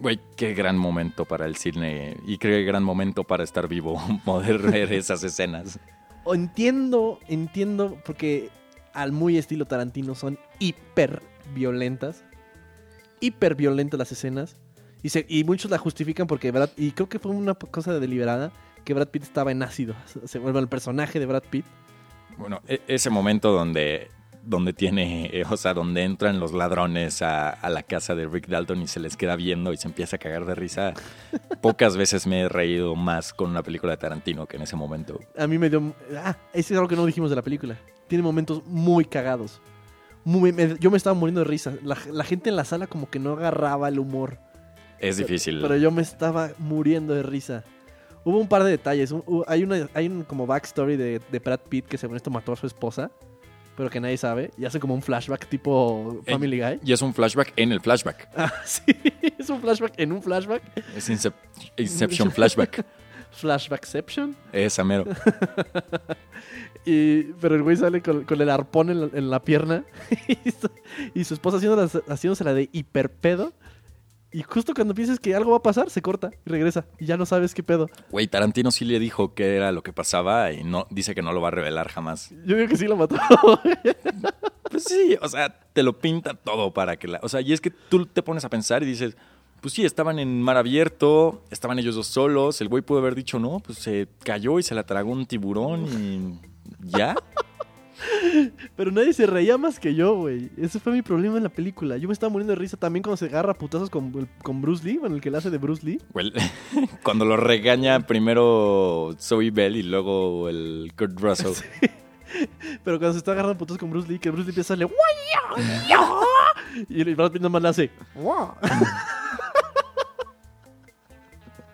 Güey, qué gran momento para el cine y qué gran momento para estar vivo, poder ver esas escenas. Entiendo, entiendo, porque al muy estilo Tarantino son hiper violentas. Hiper violentas las escenas. Y, se- y muchos la justifican porque Brad, y creo que fue una cosa deliberada, que Brad Pitt estaba en ácido. Se vuelve el personaje de Brad Pitt. Bueno, e- ese momento donde, donde tiene, eh, o sea, donde entran los ladrones a, a la casa de Rick Dalton y se les queda viendo y se empieza a cagar de risa. Pocas veces me he reído más con una película de Tarantino que en ese momento. A mí me dio... Ah, ese es algo que no dijimos de la película. Tiene momentos muy cagados. Muy- me- yo me estaba muriendo de risa. La, la gente en la sala como que no agarraba el humor. Es difícil. Pero yo me estaba muriendo de risa. Hubo un par de detalles. Un- hay, una, hay un como backstory de, de Brad Pitt que según esto mató a su esposa. Pero que nadie sabe. Y hace como un flashback tipo Eh, Family Guy. Y es un flashback en el flashback. Ah, sí. Es un flashback en un flashback. Es Incep- Inception Flashback. Flashbackception. Esa mero. Y, pero el güey sale con, con el arpón en la, en la pierna. y, su, y su esposa haciéndola, haciéndosela de hiperpedo. Y justo cuando piensas que algo va a pasar, se corta y regresa. Y ya no sabes qué pedo. Güey, Tarantino sí le dijo qué era lo que pasaba y no dice que no lo va a revelar jamás. Yo digo que sí lo mató. Pues sí, o sea, te lo pinta todo para que la... O sea, y es que tú te pones a pensar y dices, pues sí, estaban en mar abierto, estaban ellos dos solos, el güey pudo haber dicho, no, pues se cayó y se la tragó un tiburón y ya. Pero nadie se reía más que yo, güey. Ese fue mi problema en la película. Yo me estaba muriendo de risa también cuando se agarra a putazos con, con Bruce Lee, con el que le hace de Bruce Lee. Cuando lo regaña primero Zoe Bell y luego el Kurt Russell. Pero cuando se está agarrando putazos con Bruce Lee, que Bruce Lee empieza a hacerle... Y el Brad Pitt nomás le hace...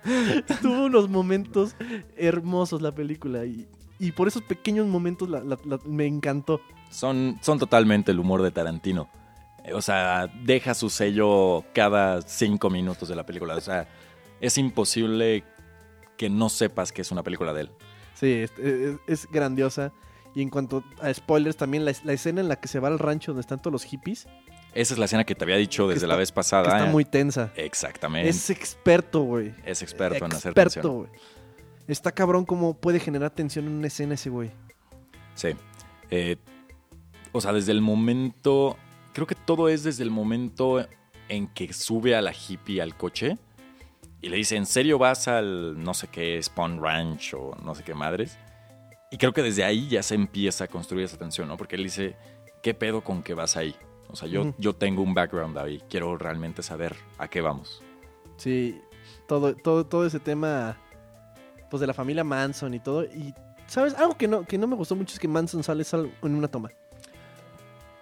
Tuvo unos momentos hermosos la película y, y por esos pequeños momentos la- la- la- me encantó. Son, son totalmente el humor de Tarantino. Eh, O sea, deja su sello cada cinco minutos de la película. O sea, es imposible que no sepas que es una película de él. Sí, es, es- es grandiosa. Y en cuanto a spoilers, también la, la escena en la que se va al rancho donde están todos los hippies, Esa es la escena que te había dicho desde está- la vez que pasada. está ¿eh? muy tensa. Exactamente. Es experto, güey. Es experto en hacer Experto, tensión. güey. Está cabrón cómo puede generar tensión en una escena ese güey. Sí. Eh, o sea, desde el momento. Creo que todo es desde el momento en que sube a la hippie al coche y le dice: ¿En serio vas al no sé qué Spawn Ranch o no sé qué madres? Y creo que desde ahí ya se empieza a construir esa tensión, ¿no? Porque él dice: ¿Qué pedo con que vas ahí? O sea, yo, yo tengo un background ahí. Quiero realmente saber a qué vamos. Sí, todo, todo, todo ese tema, pues de la familia Manson y todo. Y, ¿sabes? Algo que no, que no me gustó mucho es que Manson sale en una toma.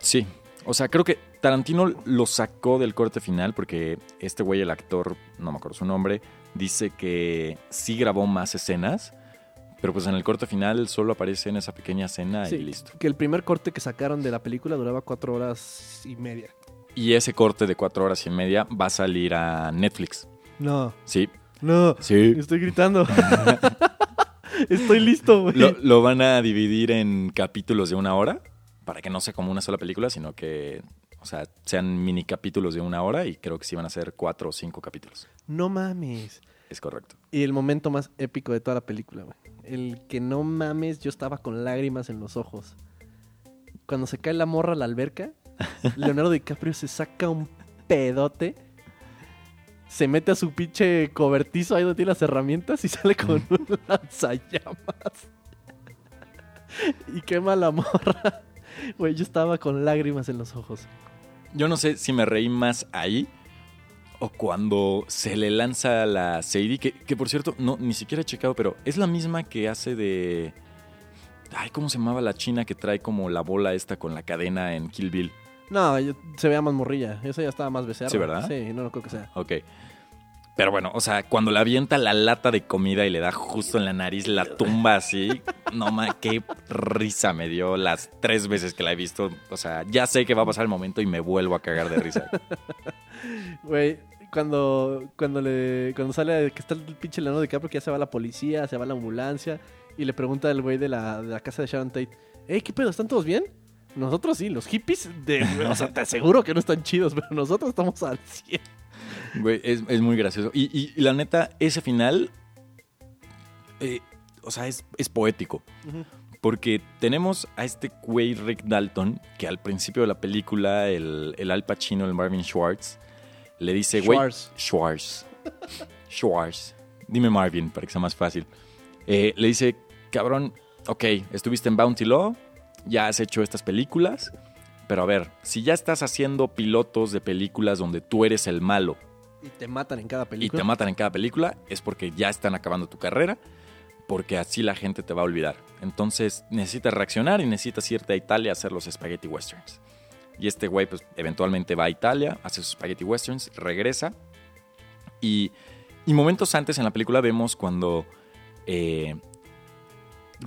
Sí. O sea, creo que Tarantino lo sacó del corte final porque este güey, el actor, no me acuerdo su nombre, dice que sí grabó más escenas, pero pues en el corte final solo aparece en esa pequeña escena Sí, y listo. Que el primer corte que sacaron de la película duraba cuatro horas y media. Y ese corte de cuatro horas y media va a salir a Netflix. No, Sí, no, sí. estoy gritando. estoy listo, güey. Lo, lo van a dividir en capítulos de una hora para que no sea como una sola película, sino que, o sea, sean mini capítulos de una hora y creo que sí van a ser cuatro o cinco capítulos. No mames. Es correcto. Y el momento más épico de toda la película, güey. El que no mames, yo estaba con lágrimas en los ojos. Cuando se cae la morra a la alberca, Leonardo DiCaprio se saca un pedote, se mete a su pinche cobertizo ahí donde tiene las herramientas y sale con un lanzallamas. y quema la morra. Güey, yo estaba con lágrimas en los ojos. Yo no sé si me reí más ahí o cuando se le lanza la Sadie, que, que por cierto, no, ni siquiera he checado, pero es la misma que hace de... Ay, ¿cómo se llamaba la china que trae como la bola esta con la cadena en Kill Bill? No, yo- se veía más morrilla. Esa ya estaba más becerra. Sí, ¿verdad? Sí, no, no creo que sea. Ok. Pero bueno, o sea, cuando le avienta la lata de comida y le da justo en la nariz, la tumba así. No ma, qué risa me dio las tres veces que la he visto. O sea, ya sé que va a pasar el momento y me vuelvo a cagar de risa. Güey, cuando, cuando le cuando sale que está el pinche Leonardo DiCaprio que ya se va la policía, se va la ambulancia y le pregunta al güey de la, de la casa de Sharon Tate, "Ey, ¿qué pedo? ¿Están todos bien?" Nosotros sí, los hippies de, o sea, te aseguro que no están chidos, pero nosotros estamos al 100. Güey, es, es muy gracioso. Y, y- y la neta, ese final, eh, o sea, es, es poético. Porque tenemos a este güey Rick Dalton, que al principio de la película, el, el Al Pacino, el Marvin Schwartz, le dice, güey, Schwartz. Schwartz. Schwartz. Dime Marvin, para que sea más fácil. Eh, le dice, cabrón, ok, estuviste en Bounty Law, ya has hecho estas películas, pero a ver, si ya estás haciendo pilotos de películas donde tú eres el malo Y te matan en cada y película. te matan en cada película, es porque ya están acabando tu carrera, porque así la gente te va a olvidar. Entonces necesitas reaccionar y necesitas irte a Italia a hacer los spaghetti westerns. Y este güey, pues eventualmente va a Italia, hace sus spaghetti westerns, regresa. Y, y momentos antes en la película vemos cuando eh,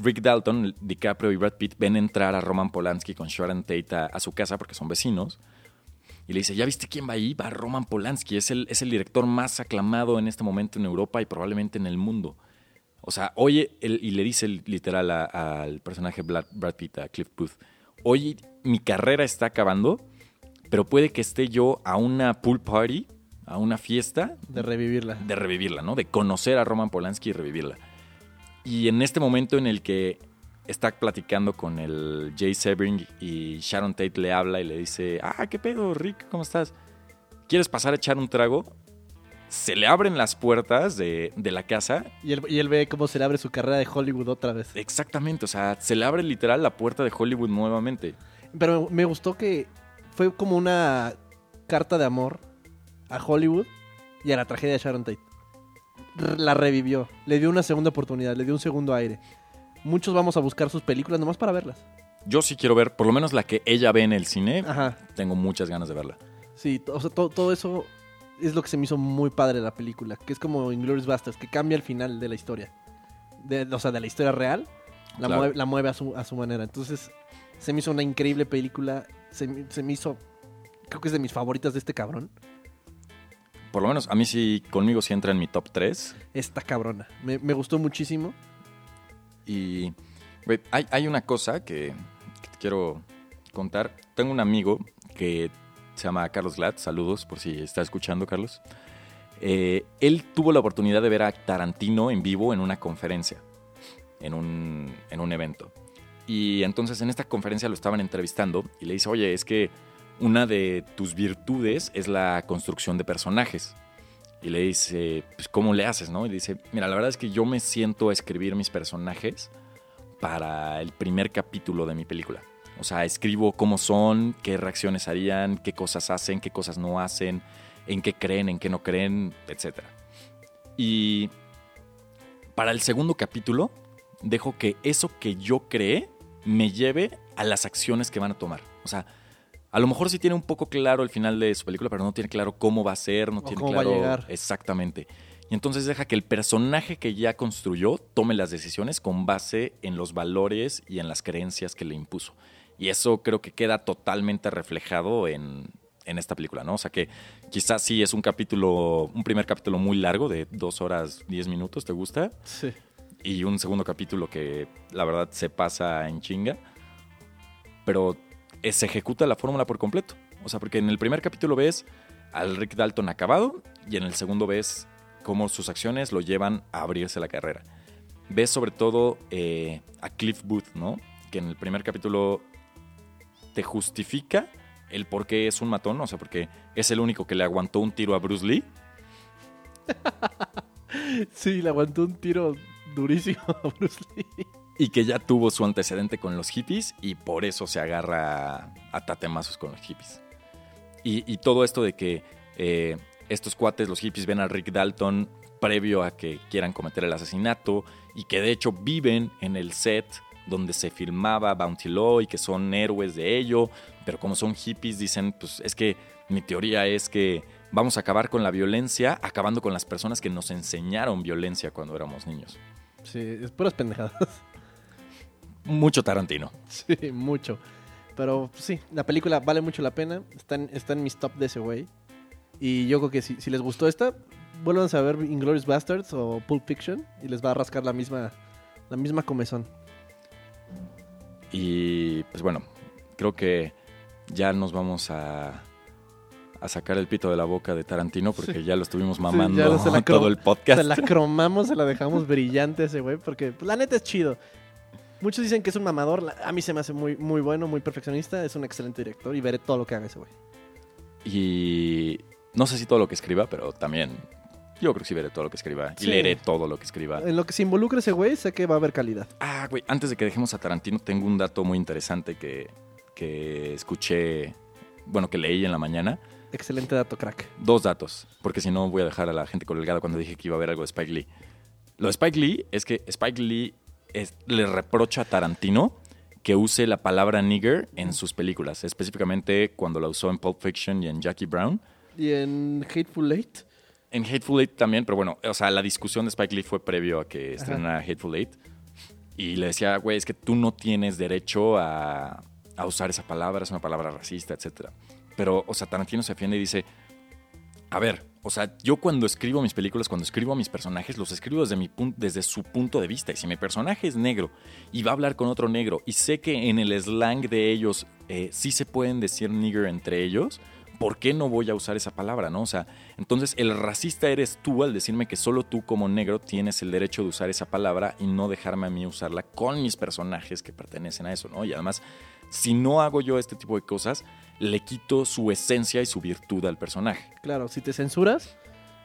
Rick Dalton, DiCaprio y Brad Pitt ven entrar a Roman Polanski con Sharon Tate a, a su casa porque son vecinos. Y le dice, ¿ya viste quién va ahí? Va Roman Polanski, es el, es el director más aclamado en este momento en Europa y probablemente en el mundo. O sea, oye, y le dice literal al personaje Brad, Brad Pitt, a Cliff Booth, oye, mi carrera está acabando, pero puede que esté yo a una pool party, a una fiesta, De revivirla. de revivirla, ¿no? De conocer a Roman Polanski y revivirla. Y en este momento en el que está platicando con el Jay Sebring y Sharon Tate le habla y le dice, ah, ¿qué pedo, Rick? ¿Cómo estás? ¿Quieres pasar a echar un trago? Se le abren las puertas de, de la casa. Y él, y él ve cómo se le abre su carrera de Hollywood otra vez. Exactamente, o sea, se le abre literal la puerta de Hollywood nuevamente. Pero me gustó que fue como una carta de amor a Hollywood y a la tragedia de Sharon Tate. La revivió, le dio una segunda oportunidad, le dio un segundo aire. Muchos vamos a buscar sus películas nomás para verlas. Yo sí quiero ver, por lo menos la que ella ve en el cine, Ajá, tengo muchas ganas de verla. sí, o sea, to- todo eso es lo que se me hizo muy padre de la película, que es como Inglourious Basterds, que cambia el final de la historia. De, o sea, de la historia real, la, Claro. mueve, la mueve a su, a su manera. Entonces, se me hizo una increíble película, se, se me hizo, creo que es de mis favoritas de este cabrón. Por lo menos a mí sí, conmigo sí entra en mi top 3. Esta cabrona. Me, me gustó muchísimo. Y hay, hay una cosa que, que te quiero contar. Tengo un amigo que se llama Carlos Glad. Saludos por si está escuchando, Carlos. Eh, él tuvo la oportunidad de ver a Tarantino en vivo en una conferencia, en un, en un evento. Y entonces en esta conferencia lo estaban entrevistando y le dice, oye, es que una de tus virtudes es la construcción de personajes. Y le dice, pues, ¿cómo le haces, no? Y dice, mira, la verdad es que yo me siento a escribir mis personajes para el primer capítulo de mi película. O sea, escribo cómo son, qué reacciones harían, qué cosas hacen, qué cosas no hacen, en qué creen, en qué no creen, etc. Y para el segundo capítulo, dejo que eso que yo creé me lleve a las acciones que van a tomar. O sea, a lo mejor sí tiene un poco claro el final de su película, pero no tiene claro cómo va a ser, no O tiene cómo va a claro llegar. exactamente. Y entonces deja que el personaje que ya construyó tome las decisiones con base en los valores y en las creencias que le impuso. Y eso creo que queda totalmente reflejado en, en esta película, ¿no? O sea que quizás sí es un capítulo, un primer capítulo muy largo de dos horas, diez minutos, ¿te gusta? Sí. y un segundo capítulo que la verdad se pasa en chinga, pero se ejecuta la fórmula por completo. O sea, porque en el primer capítulo ves al Rick Dalton acabado y en el segundo ves cómo sus acciones lo llevan a abrirse la carrera. Ves sobre todo eh, a Cliff Booth, ¿no? Que en el primer capítulo te justifica el por qué es un matón, o sea, porque es el único que le aguantó un tiro a Bruce Lee. Sí, le aguantó un tiro durísimo a Bruce Lee. Y que ya tuvo su antecedente con los hippies y por eso se agarra a tatemazos con los hippies. Y, todo esto de que eh, estos cuates, los hippies, ven a Rick Dalton previo a que quieran cometer el asesinato y que de hecho viven en el set donde se filmaba Bounty Law y que son héroes de ello, pero como son hippies dicen, pues es que mi teoría es que vamos a acabar con la violencia acabando con las personas que nos enseñaron violencia cuando éramos niños. Sí, es puras pendejadas. Mucho Tarantino. Sí, mucho. Pero sí, la película vale mucho la pena. Está en, está en mis top de ese güey. Y yo creo que si, si les gustó esta, vuelvan a ver Inglourious Bastards o Pulp Fiction y les va a rascar la misma, la misma comezón. Y pues bueno, creo que ya nos vamos a, a sacar el pito de la boca de Tarantino porque ya lo estuvimos mamando cro- todo el podcast. Se la cromamos, se la dejamos brillante ese güey, porque pues, la neta es chido. Muchos dicen que es un mamador. A mí se me hace muy, muy bueno, muy perfeccionista. Es un excelente director y veré todo lo que haga ese güey. Y no sé si todo lo que escriba, pero también yo creo que sí veré todo lo que escriba. Y leeré todo lo que escriba. En lo que se involucre ese güey, sé que va a haber calidad. Ah, güey, antes de que dejemos a Tarantino, tengo un dato muy interesante que, que escuché, bueno, que leí en la mañana. Excelente dato, crack. Dos datos, porque si no voy a dejar a la gente colgada cuando dije que iba a haber algo de Spike Lee. Lo de Spike Lee es que Spike Lee es- le reprocha a Tarantino que use la palabra nigger en sus películas, específicamente cuando la usó en Pulp Fiction y en Jackie Brown. Y en Hateful Eight, En Hateful Eight también, pero bueno, o sea, la discusión de Spike Lee fue previo a que estrenara Hateful Eight. Y le decía, güey, es que tú no tienes derecho a, a usar esa palabra, es una palabra racista, etc. Pero, o sea, Tarantino se defiende y dice, a ver, o sea, yo cuando escribo mis películas, cuando escribo a mis personajes, los escribo desde, mi desde su punto de vista. Y si mi personaje es negro y va a hablar con otro negro y sé que en el slang de ellos eh, sí se pueden decir nigger entre ellos, ¿por qué no voy a usar esa palabra, no? O sea, entonces el racista eres tú al decirme que solo tú como negro tienes el derecho de usar esa palabra y no dejarme a mí usarla con mis personajes que pertenecen a eso, ¿no? Y además, si no hago yo este tipo de cosas, le quito su esencia y su virtud al personaje. claro, si te censuras,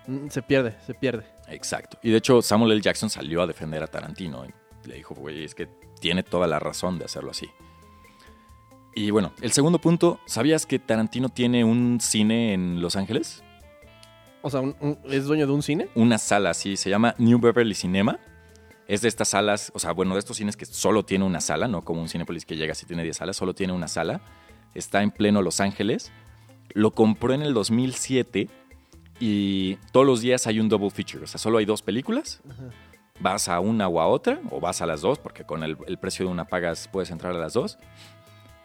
mm, se pierde, se pierde. Exacto. Y de hecho, Samuel L. Jackson salió a defender a Tarantino. Y le dijo, güey, es que tiene toda la razón de hacerlo así. Y bueno, el segundo punto, ¿sabías que Tarantino tiene un cine en Los Ángeles? O sea, ¿es dueño de un cine? Una sala así, se llama New Beverly Cinema. Es de estas salas, o sea, bueno, de estos cines que solo tiene una sala, no como un Cinepolis que llega si tiene 10 salas, solo tiene una sala. Está en pleno Los Ángeles. Lo compró en el 2007 y todos los días hay un double feature, o sea, solo hay dos películas. Ajá. vas a una o a otra, o vas a las dos, porque con el, el precio de una pagas puedes entrar a las dos.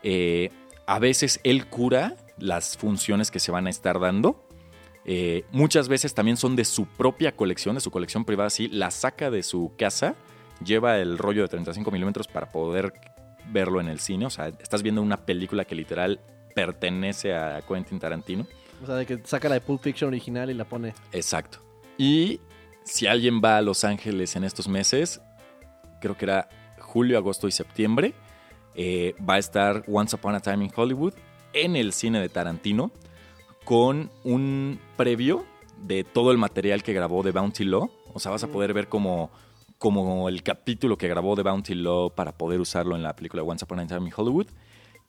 Eh, a veces él cura las funciones que se van a estar dando. Eh, muchas veces también son de su propia colección, de su colección privada, sí, la saca de su casa, lleva el rollo de 35 milímetros para poder verlo en el cine. O sea, estás viendo una película que literal pertenece a Quentin Tarantino. O sea, de que saca la de Pulp Fiction original y la pone. Exacto. Y si alguien va a Los Ángeles en estos meses, creo que era julio, agosto y septiembre, eh, va a estar Once Upon a Time in Hollywood en el cine de Tarantino con un previo de todo el material que grabó de Bounty Law. O sea, vas a poder ver como, como el capítulo que grabó de Bounty Law para poder usarlo en la película Once Upon a Time in Hollywood.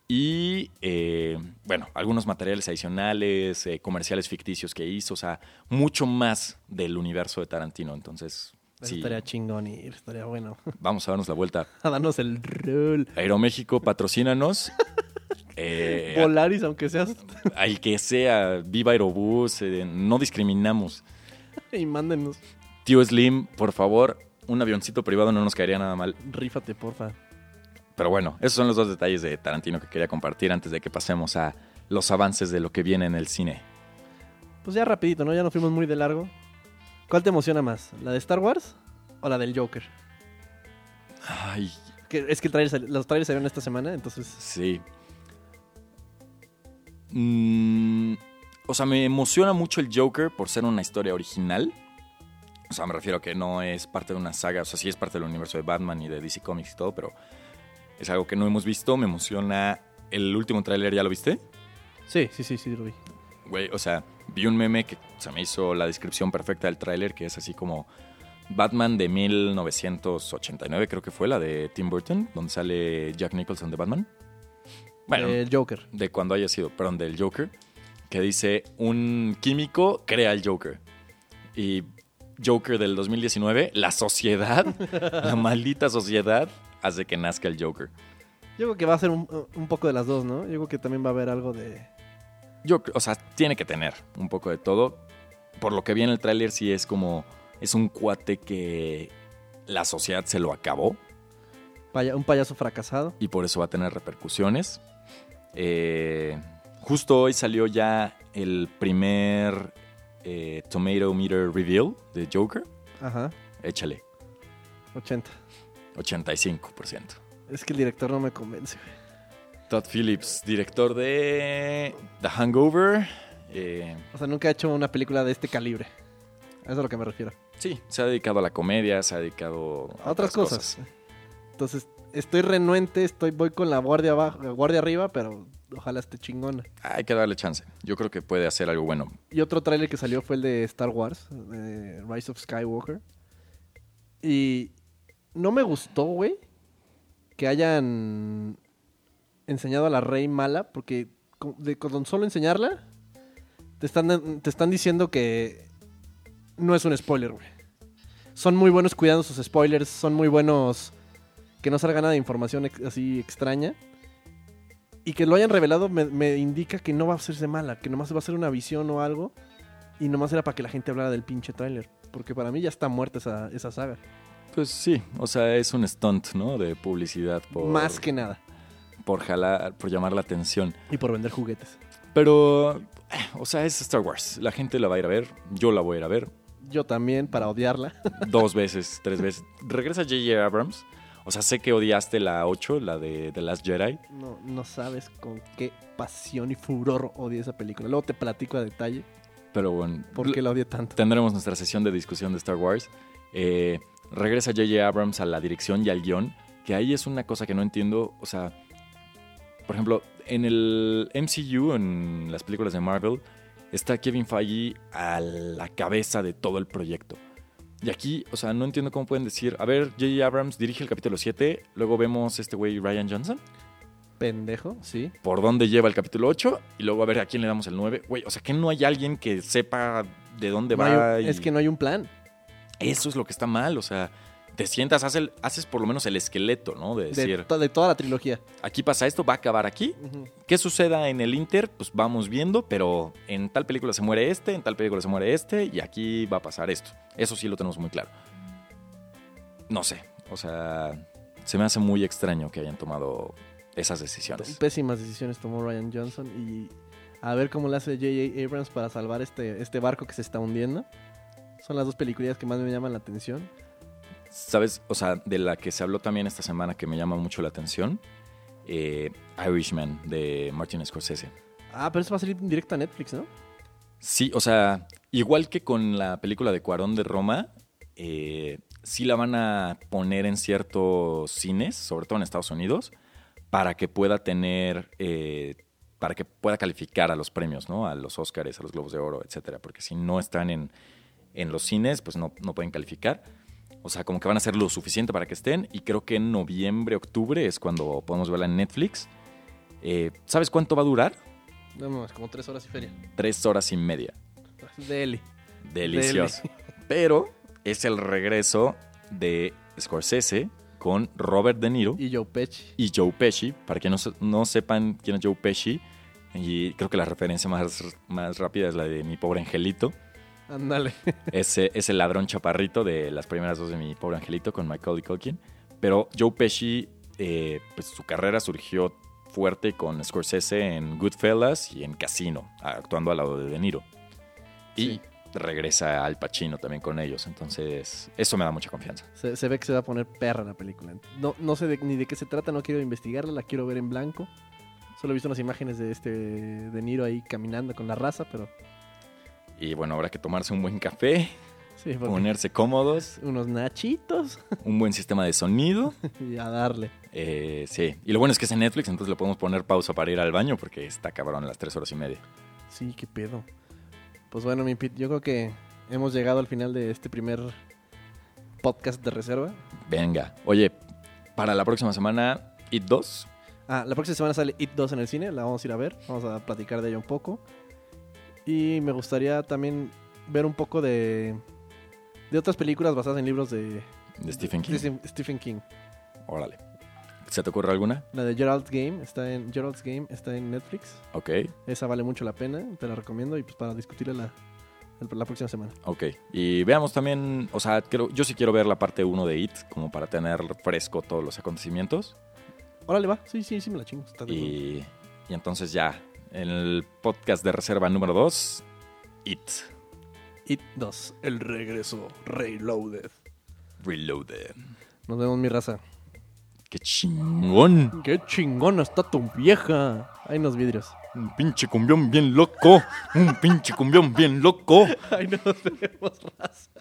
Y eh, bueno, algunos materiales adicionales, eh, comerciales ficticios que hizo, o sea, mucho más del universo de Tarantino. Entonces, Eso sí, estaría chingón y estaría bueno. vamos a darnos la vuelta. a darnos el rol. Aeroméxico, patrocínanos. Eh, Volaris, aunque seas. al que sea, viva Aerobús, eh, no discriminamos. y mándenos. Tío Slim, por favor, un avioncito privado no nos caería nada mal. Rífate, porfa. Pero bueno, esos son los dos detalles de Tarantino que quería compartir antes de que pasemos a los avances de lo que viene en el cine. Pues ya rapidito, ¿no? Ya nos fuimos muy de largo. ¿Cuál te emociona más? ¿La de Star Wars o la del Joker? Ay, es que el trailer sali- los trailers salieron esta semana, entonces... sí. Mm, o sea, me emociona mucho el Joker por ser una historia original. Sea, me refiero a que no es parte de una saga, o sea, sí es parte del universo de Batman y de DC Comics y todo, pero es algo que no hemos visto, me emociona. ¿El último tráiler ya lo viste? Sí, sí, sí, sí, lo vi. Güey, o sea, vi un meme que se me hizo la descripción perfecta del tráiler, que es así como Batman de 1989, creo que fue la de Tim Burton, donde sale Jack Nicholson de Batman. Bueno, El Joker. de cuando haya sido, perdón, del Joker, que dice un químico crea el Joker. Y Joker del 2019, la sociedad, la maldita sociedad, hace que nazca el Joker. Yo creo que va a ser un, un poco de las dos, ¿no? Yo creo que también va a haber algo de... Yo, o sea, tiene que tener un poco de todo. Por lo que vi en el tráiler, sí es como, es un cuate que la sociedad se lo acabó paya- un payaso fracasado. y por eso va a tener repercusiones. Eh, justo hoy salió ya el primer eh, Tomato Meter Reveal de Joker. Ajá, Échale, 80. 85%. Es que el director no me convence, güey. Todd Phillips, director de The Hangover. Eh, O sea, nunca ha hecho una película de este calibre. A eso es a lo que me refiero. sí, se ha dedicado a la comedia, se ha dedicado A otras cosas. Entonces, estoy renuente, estoy, voy con la guardia abajo, la guardia arriba, pero ojalá esté chingona. Hay que darle chance. Yo creo que puede hacer algo bueno. Y otro tráiler que salió fue el de Star Wars, Rise of Skywalker. Y no me gustó, güey, que hayan enseñado a la rey mala, porque con, de- con solo enseñarla, te están, te están diciendo que no es un spoiler, güey. Son muy buenos cuidando sus spoilers, son muy buenos que no salga nada de información ex- así extraña. Y que lo hayan revelado me, me indica que no va a hacerse mala, que nomás va a ser una visión o algo. Y nomás era para que la gente hablara del pinche tráiler. Porque para mí ya está muerta esa, esa saga. Pues sí, o sea, es un stunt, ¿no? De publicidad por, Más que nada. por jalar, por llamar la atención. Y por vender juguetes. Pero, eh, o sea, es Star Wars. La gente la va a ir a ver. Yo la voy a ir a ver. Yo también, para odiarla. Dos veces, tres veces. Regresa J.J. Abrams. O sea, sé que odiaste la 8, la de The Last Jedi. No, no sabes con qué pasión y furor odié esa película. Luego te platico a detalle Pero bueno, por qué la odié tanto. tendremos nuestra sesión de discusión de Star Wars. Eh, regresa J.J. Abrams a la dirección y al guion, que ahí es una cosa que no entiendo. O sea, por ejemplo, en el MCU, en las películas de Marvel, está Kevin Feige a la cabeza de todo el proyecto. Y aquí, o sea, no entiendo cómo pueden decir, a ver, J.J. Abrams dirige el capítulo 7, luego vemos este güey Ryan Johnson, Pendejo, sí. por dónde lleva el capítulo 8, y luego a ver a quién le damos el 9. Güey, o sea, que no hay alguien que sepa de dónde No va. y- Es que no hay un plan. Eso es lo que está mal, o sea, te sientas, haces, el- haces por lo menos el esqueleto, ¿no? De De, decir, to- de toda la trilogía. aquí pasa esto, va a acabar aquí. ¿Qué suceda en el Inter? Pues vamos viendo, pero en tal película se muere este, en tal película se muere este, y aquí va a pasar esto. Eso sí lo tenemos muy claro. No sé, o sea, se me hace muy extraño que hayan tomado esas decisiones. Pésimas decisiones tomó Ryan Johnson y a ver cómo le hace J.J. Abrams para salvar este, este barco que se está hundiendo. Son las dos películas que más me llaman la atención. ¿Sabes? O sea, de la que se habló también esta semana que me llama mucho la atención, eh, Irishman de Martin Scorsese. Ah, pero eso va a salir directo a Netflix, ¿no? Sí, o sea, igual que con la película de Cuarón de Roma, eh, sí la van a poner en ciertos cines, sobre todo en Estados Unidos, para que pueda tener, eh, para que pueda calificar a los premios, ¿no? A los Oscars, a los Globos de Oro, etcétera. Porque si no están en, en los cines, pues no, no pueden calificar. O sea, como que van a hacer lo suficiente para que estén. Y creo que en noviembre, octubre es cuando podemos verla en Netflix. Eh, ¿Sabes cuánto va a durar? No, no, es como tres horas y feria. Tres horas y media. Deli. Delicioso. Pero es el regreso de Scorsese con Robert De Niro Y Joe Pesci. y Joe Pesci. Para que no, se- no sepan quién es Joe Pesci, y creo que la referencia más, más rápida es la de Mi Pobre Angelito. Ándale. Ese es el ladrón chaparrito de las primeras dos de Mi Pobre Angelito con Michael Culkin. Pero Joe Pesci, eh, pues su carrera surgió fuerte con Scorsese en Goodfellas y en Casino, actuando al lado de De Niro. Y Sí. regresa Al Pacino también con ellos. Entonces, eso me da mucha confianza. Se, se ve que se va a poner perra la película. No, no sé de- ni de qué se trata, no quiero investigarla, la quiero ver en blanco. Solo he visto unas imágenes de este De Niro ahí caminando con la raza, pero Y bueno, habrá que tomarse un buen café. Sí, ponerse cómodos, unos nachitos un buen sistema de sonido. y a darle. Eh, sí, y lo bueno es que es en Netflix, entonces le podemos poner pausa para ir al baño porque está cabrón las tres horas y media. Sí, qué pedo. Pues bueno, mi Pete, yo creo que hemos llegado al final de este primer podcast de reserva. Venga, oye, para la próxima semana, It 2. Ah, la próxima semana sale It 2 en el cine, la vamos a ir a ver, vamos a platicar de ella un poco. Y me gustaría también ver un poco de, de otras películas basadas en libros de de Stephen King. Stephen- Stephen King. Órale. ¿Se te ocurre alguna? La de Gerald's Game está en Gerald's Game está en Netflix. Ok, Esa vale mucho la pena, te la recomiendo y pues para discutirla la, la próxima semana. ok. Y veamos también, o sea, creo, yo sí quiero ver la parte 1 de It, como para tener fresco todos los acontecimientos. Órale, va. Sí, sí, sí me la chingo. está de. Y, y entonces ya, en el podcast de reserva número 2, It It 2, el regreso, Reloaded. Reloaded. Nos vemos, mi raza. ¡Qué chingón! ¡Qué chingona está tu vieja! Ahí nos vidrios. Un pinche cumbión bien loco. Un pinche cumbión bien loco. Ahí nos vemos, raza.